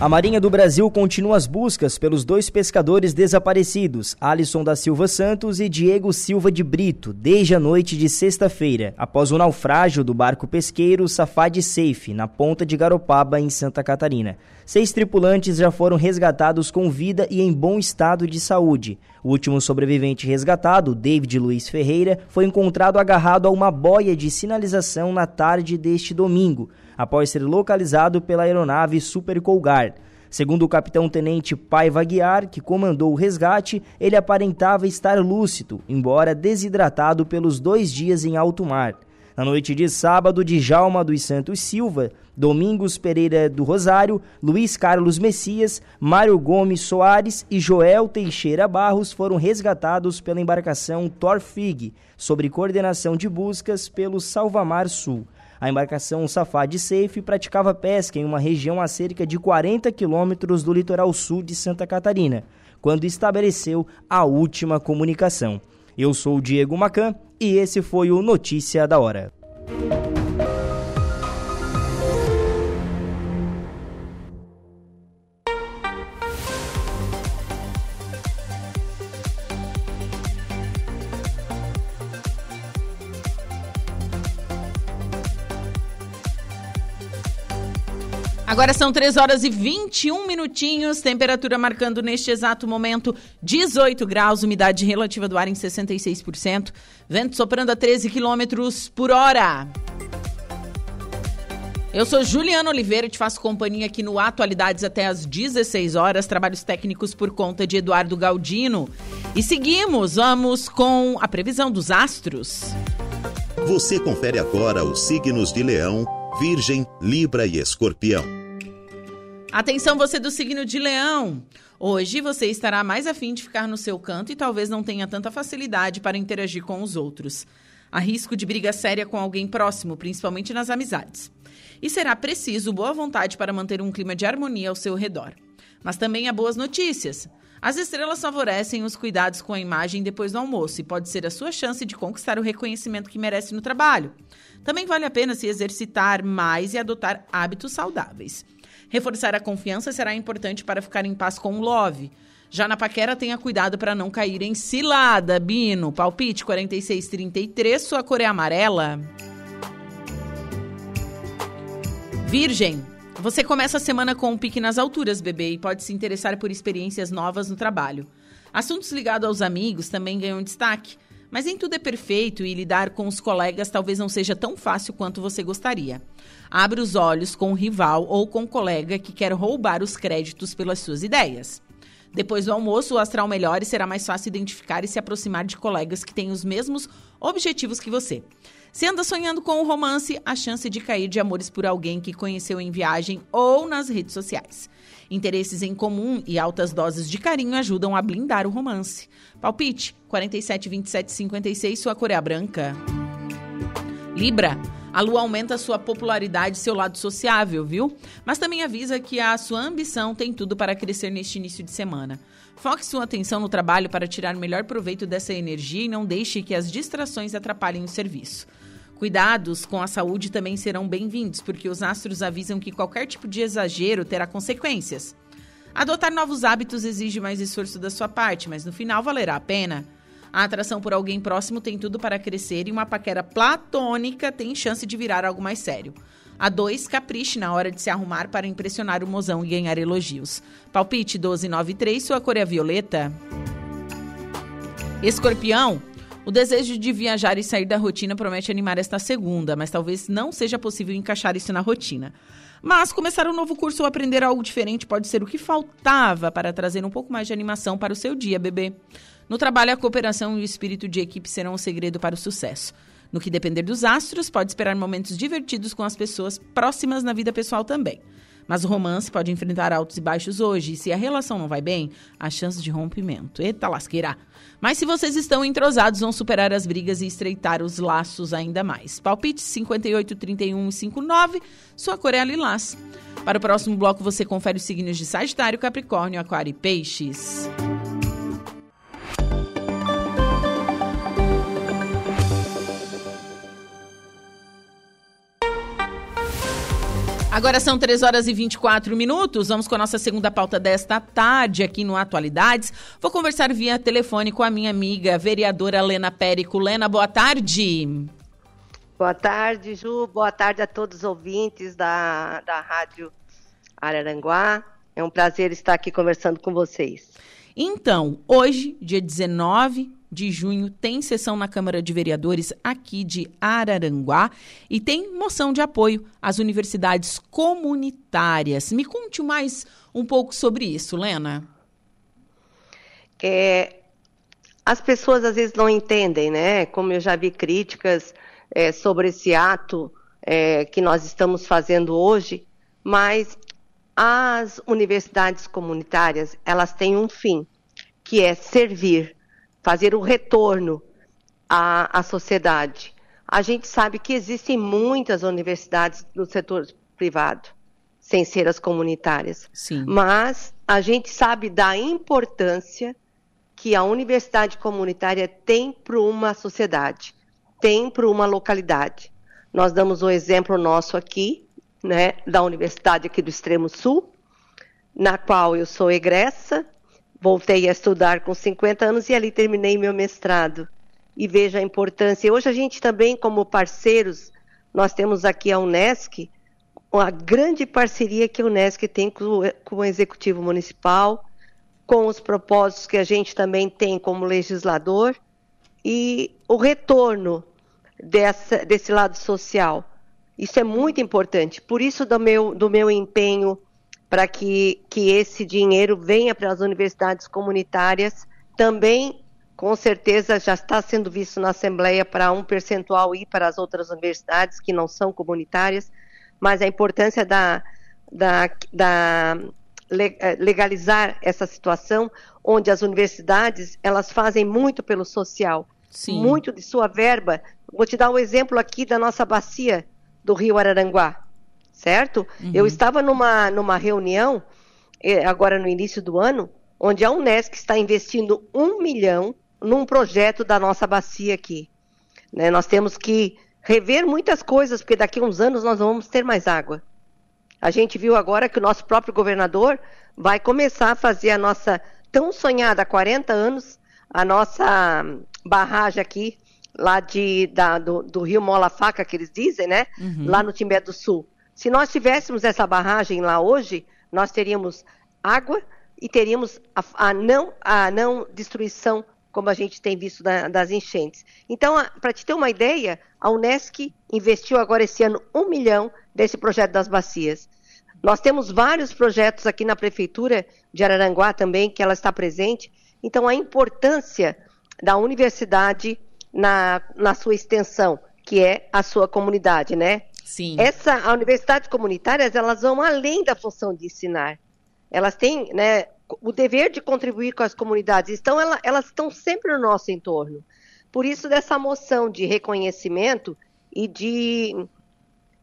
S6: A Marinha do Brasil continua as buscas pelos dois pescadores desaparecidos, Alisson da Silva Santos e Diego Silva de Brito, desde a noite de sexta-feira, após o naufrágio do barco pesqueiro Safadi Safe, na ponta de Garopaba, em Santa Catarina. Seis tripulantes já foram resgatados com vida e em bom estado de saúde. O último sobrevivente resgatado, David Luiz Ferreira, foi encontrado agarrado a uma boia de sinalização na tarde deste domingo após ser localizado pela aeronave Super Colgar. Segundo o capitão-tenente Paiva Guiar, que comandou o resgate, ele aparentava estar lúcido, embora desidratado pelos dois dias em alto mar. Na noite de sábado, Djalma dos Santos Silva, Domingos Pereira do Rosário, Luiz Carlos Messias, Mário Gomes Soares e Joel Teixeira Barros foram resgatados pela embarcação Torfig, sob coordenação de buscas pelo Salvamar Sul. A embarcação Safadi Safe praticava pesca em uma região a cerca de 40 quilômetros do litoral sul de Santa Catarina, quando estabeleceu a última comunicação. Eu sou o Diego Macan e esse foi o Notícia da Hora.
S1: Agora são 3 horas e 21 minutinhos, temperatura marcando neste exato momento 18 graus, umidade relativa do ar em 66%, vento soprando a 13 quilômetros por hora. Eu sou Juliana Oliveira e te faço companhia aqui no Atualidades até às 16 horas, trabalhos técnicos por conta de Eduardo Galdino. E seguimos, vamos com a previsão dos astros.
S3: Você confere agora os signos de Leão, Virgem, Libra e Escorpião.
S1: Atenção, você do signo de Leão. Hoje você estará mais afim de ficar no seu canto e talvez não tenha tanta facilidade para interagir com os outros. Há risco de briga séria com alguém próximo, principalmente nas amizades. E será preciso boa vontade para manter um clima de harmonia ao seu redor. Mas também há boas notícias. As estrelas favorecem os cuidados com a imagem depois do almoço e pode ser a sua chance de conquistar o reconhecimento que merece no trabalho. Também vale a pena se exercitar mais e adotar hábitos saudáveis. Reforçar a confiança será importante para ficar em paz com o love. Já na paquera, tenha cuidado para não cair em cilada, Bino. Palpite 4633, sua cor é amarela. Virgem, você começa a semana com um pique nas alturas, bebê, e pode se interessar por experiências novas no trabalho. Assuntos ligados aos amigos também ganham destaque, mas nem tudo é perfeito e lidar com os colegas talvez não seja tão fácil quanto você gostaria. Abre os olhos com um rival ou com um colega que quer roubar os créditos pelas suas ideias. Depois do almoço, o astral melhore será mais fácil identificar e se aproximar de colegas que têm os mesmos objetivos que você. Se anda sonhando com o romance, a chance de cair de amores por alguém que conheceu em viagem ou nas redes sociais. Interesses em comum e altas doses de carinho ajudam a blindar o romance. Palpite 47, 27, 56, sua cor é branca. Libra. A lua aumenta sua popularidade e seu lado sociável, viu? Mas também avisa que a sua ambição tem tudo para crescer neste início de semana. Foque sua atenção no trabalho para tirar melhor proveito dessa energia e não deixe que as distrações atrapalhem o serviço. Cuidados com a saúde também serão bem-vindos, porque os astros avisam que qualquer tipo de exagero terá consequências. Adotar novos hábitos exige mais esforço da sua parte, mas no final valerá a pena. A atração por alguém próximo tem tudo para crescer e uma paquera platônica tem chance de virar algo mais sério. A 2, capriche na hora de se arrumar para impressionar o mozão e ganhar elogios. Palpite 1293, sua cor é violeta. Escorpião, o desejo de viajar e sair da rotina promete animar esta segunda, mas talvez não seja possível encaixar isso na rotina. Mas começar um novo curso ou aprender algo diferente pode ser o que faltava para trazer um pouco mais de animação para o seu dia, bebê. No trabalho, a cooperação e o espírito de equipe serão o segredo para o sucesso. No que depender dos astros, pode esperar momentos divertidos com as pessoas próximas na vida pessoal também. Mas o romance pode enfrentar altos e baixos hoje, e se a relação não vai bem, há chance de rompimento. Eita lasqueira! Mas se vocês estão entrosados, vão superar as brigas e estreitar os laços ainda mais. Palpite 58, 31 e 59, sua cor é lilás. Para o próximo bloco, você confere os signos de Sagitário, Capricórnio, Aquário e Peixes. Agora são 3 horas e 24 minutos. Vamos com a nossa segunda pauta desta tarde aqui no Atualidades. Vou conversar via telefone com a minha amiga, vereadora Lena Périco. Lena, boa tarde.
S7: Boa tarde, Ju. Boa tarde a todos os ouvintes da, da Rádio Araranguá. É um prazer estar aqui conversando com vocês.
S1: Então, hoje, dia 19 de junho tem sessão na Câmara de Vereadores aqui de Araranguá e tem moção de apoio às universidades comunitárias. Me conte mais um pouco sobre isso, Lena.
S7: É, as pessoas às vezes não entendem, né? Como eu já vi críticas é, sobre esse ato é, que nós estamos fazendo hoje, mas as universidades comunitárias elas têm um fim, que é servir, fazer o retorno à, à sociedade. A gente sabe que existem muitas universidades no setor privado, sem ser as comunitárias.
S1: Sim.
S7: Mas a gente sabe da importância que a universidade comunitária tem para uma sociedade, tem para uma localidade. Nós damos o um exemplo nosso aqui, né, da universidade aqui do Extremo Sul, na qual eu sou egressa, voltei a estudar com 50 anos e ali terminei meu mestrado. E veja a importância. Hoje a gente também, como parceiros, nós temos aqui a Unesc, uma grande parceria que a Unesc tem com, com o Executivo Municipal, com os propósitos que a gente também tem como legislador e o retorno dessa, desse lado social. Isso é muito importante. Por isso do meu, do meu empenho para que, que esse dinheiro venha para as universidades comunitárias, também com certeza já está sendo visto na Assembleia para um percentual ir para as outras universidades que não são comunitárias, mas a importância da, da, da eh, legalizar essa situação, onde as universidades elas fazem muito pelo social, Sim. muito de sua verba. Vou te dar um exemplo aqui da nossa bacia do Rio Araranguá, certo? Uhum. Eu estava numa, numa reunião eh, agora no início do ano, onde a Unesc está investindo um milhão num projeto da nossa bacia aqui. Né? Nós temos que rever muitas coisas, porque daqui a uns anos nós não vamos ter mais água. A gente viu agora que o nosso próprio governador vai começar a fazer a nossa tão sonhada há 40 anos, a nossa barragem aqui, lá de, da, do, do, rio Mola Faca, que eles dizem, né? Uhum. Lá no Timbé do Sul. Se nós tivéssemos essa barragem lá hoje, nós teríamos água e teríamos a, a não, a não destruição como a gente tem visto da, das enchentes. Então, para te ter uma ideia, a Unesc investiu agora esse ano um milhão desse projeto das bacias. Nós temos vários projetos aqui na Prefeitura de Araranguá também, que ela está presente. Então, a importância da universidade na, na sua extensão, que é a sua comunidade, né?
S1: Sim.
S7: Essa, a universidades comunitárias, elas vão além da função de ensinar. Elas têm né, o dever de contribuir com as comunidades. Então, ela, elas estão sempre no nosso entorno. Por isso, dessa moção de reconhecimento e de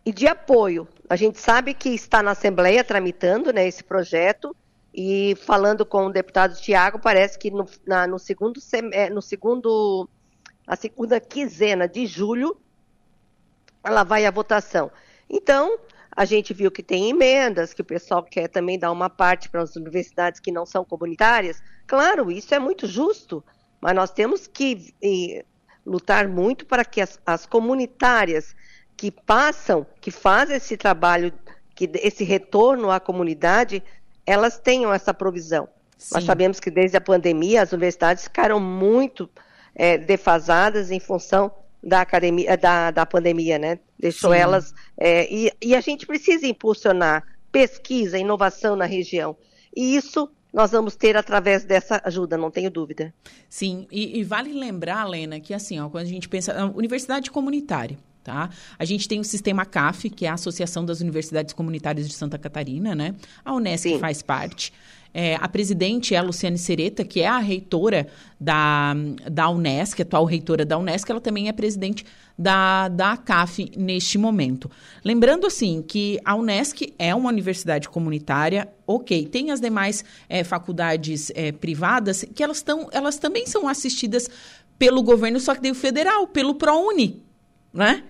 S7: e de apoio. A gente sabe que está na Assembleia tramitando né, esse projeto e falando com o deputado Tiago, parece que no, na, no segundo, é, no segundo, a segunda quinzena de julho, ela vai à votação. Então, a gente viu que tem emendas, que o pessoal quer também dar uma parte para as universidades que não são comunitárias. Claro, isso é muito justo, mas nós temos que e, lutar muito para que as, as comunitárias que passam, que fazem esse trabalho, que esse retorno à comunidade, elas tenham essa provisão. Sim. Nós sabemos que desde a pandemia as universidades ficaram muito é, defasadas em função da academia, da, da pandemia, né? Deixou Sim. elas é, e, e a gente precisa impulsionar pesquisa, inovação na região. E isso nós vamos ter através dessa ajuda, não tenho dúvida.
S1: Sim, e, e vale lembrar, Lena, que assim, ó, quando a gente pensa, universidade comunitária, Tá? A gente tem o sistema CAF, que é a Associação das Universidades Comunitárias de Santa Catarina, né? A Unesco faz parte. É, a presidente é a Luciane Sereta, que é a reitora da, da Unesco, atual reitora da Unesco, ela também é presidente da, da CAF neste momento. Lembrando, assim, que a Unesco é uma universidade comunitária, ok, tem as demais é, faculdades é, privadas que elas, tão, elas também são assistidas pelo governo, só que daí o federal, pelo ProUni, né?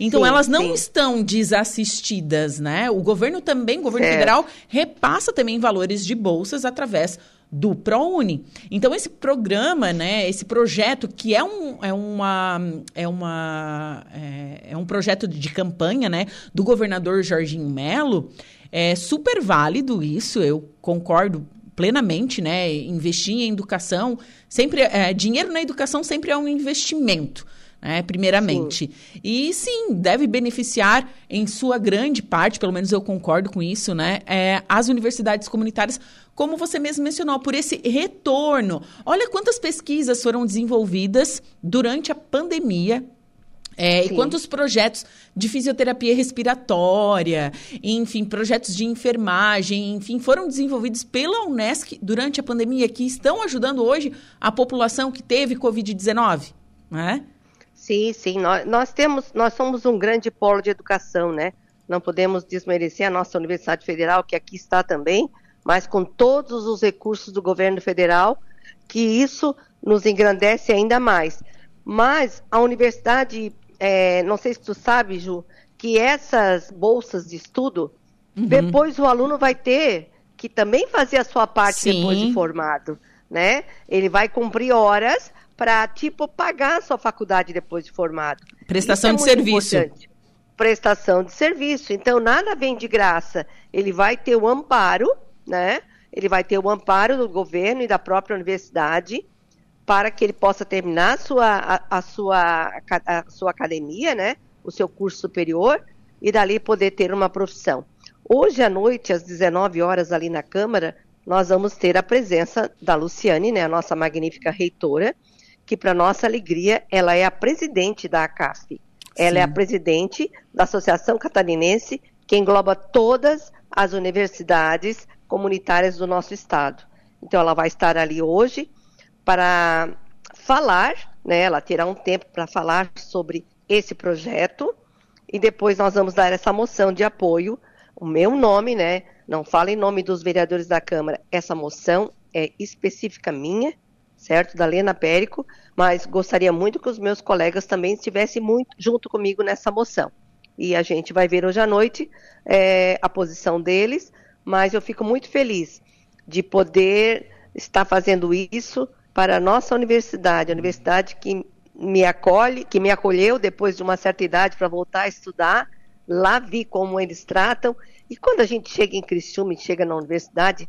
S1: Então, sim, elas não sim. estão desassistidas, né? O governo também, o governo federal, repassa também valores de bolsas através do ProUni. Então, esse programa, né, esse projeto, que é um, é uma, é uma é, é um projeto de campanha né, do governador Jorginho Melo, é super válido isso, eu concordo plenamente, né? Investir em educação, sempre é, dinheiro na educação sempre é um investimento né, primeiramente. Sim. E sim, deve beneficiar em sua grande parte, pelo menos eu concordo com isso, né, é, as universidades comunitárias, como você mesmo mencionou, por esse retorno. Olha quantas pesquisas foram desenvolvidas durante a pandemia É, e quantos projetos de fisioterapia respiratória, enfim, projetos de enfermagem, enfim, foram desenvolvidos pela Unesc durante a pandemia que estão ajudando hoje a população que teve Covid-19, né?
S7: Sim, sim. Nós, nós, temos, nós somos um grande polo de educação, né? Não podemos desmerecer a nossa Universidade Federal, que aqui está também, mas com todos os recursos do governo federal, que isso nos engrandece ainda mais. Mas a universidade é, não sei se tu sabe, Ju, que essas bolsas de estudo, uhum. depois o aluno vai ter que também fazer a sua parte Sim. depois de formado, né? Ele vai cumprir horas para, tipo, pagar a sua faculdade depois de formado.
S1: Prestação é de serviço. Importante.
S7: Prestação de serviço. Então, nada vem de graça. Ele vai ter o amparo, né? Ele vai ter o amparo do governo e da própria universidade para que ele possa terminar a sua, a, a sua, a sua academia, né? O seu curso superior e dali poder ter uma profissão. Hoje à noite, às 19 horas, ali na Câmara, nós vamos ter a presença da Luciane, né, a nossa magnífica reitora, que, para nossa alegria, ela é a presidente da ACAF. Ela Sim. é a presidente da Associação Catarinense, que engloba todas as universidades comunitárias do nosso estado. Então, ela vai estar ali hoje para falar, né? Ela terá um tempo para falar sobre esse projeto e depois nós vamos dar essa moção de apoio. O meu nome, né? Não fala em nome dos vereadores da Câmara. Essa moção é específica minha, certo? Da Lena Périco, mas gostaria muito que os meus colegas também estivessem muito junto comigo nessa moção. E a gente vai ver hoje à noite é, a posição deles, mas eu fico muito feliz de poder estar fazendo isso para a nossa universidade, a universidade que me acolhe, que me acolheu depois de uma certa idade para voltar a estudar. Lá vi como eles tratam. E quando a gente chega em Criciúma chega na universidade,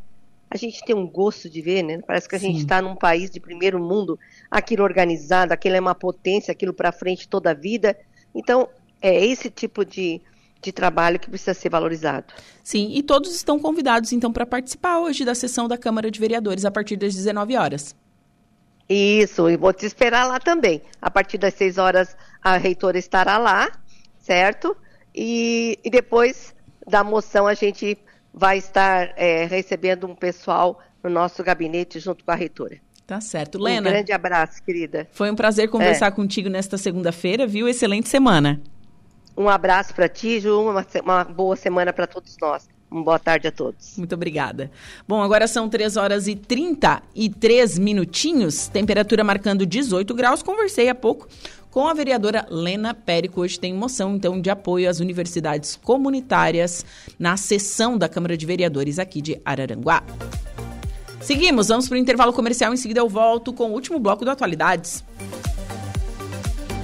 S7: a gente tem um gosto de ver, né? Parece que a Sim. gente está num país de primeiro mundo, aquilo organizado, aquilo é uma potência, aquilo para frente toda a vida. Então, é esse tipo de, de trabalho que precisa ser valorizado.
S1: Sim, e todos estão convidados, então, para participar hoje da sessão da Câmara de Vereadores a partir das 19 horas.
S7: Isso, e vou te esperar lá também. A partir das seis horas a reitora estará lá, certo? E, e depois da moção a gente vai estar é, recebendo um pessoal no nosso gabinete junto com a reitora.
S1: Tá certo. Lena.
S7: Um grande abraço, querida.
S1: Foi um prazer conversar é. contigo nesta segunda-feira, viu? Excelente semana.
S7: Um abraço para ti, Ju, uma, uma boa semana para todos nós. Uma boa tarde a todos.
S1: Muito obrigada. Bom, agora são 3 horas e 33 minutinhos, temperatura marcando 18 graus. Conversei há pouco com a vereadora Lena Périco. Hoje tem moção, então, de apoio às universidades comunitárias na sessão da Câmara de Vereadores aqui de Araranguá. Seguimos, vamos para o intervalo comercial. Em seguida eu volto com o último bloco do Atualidades.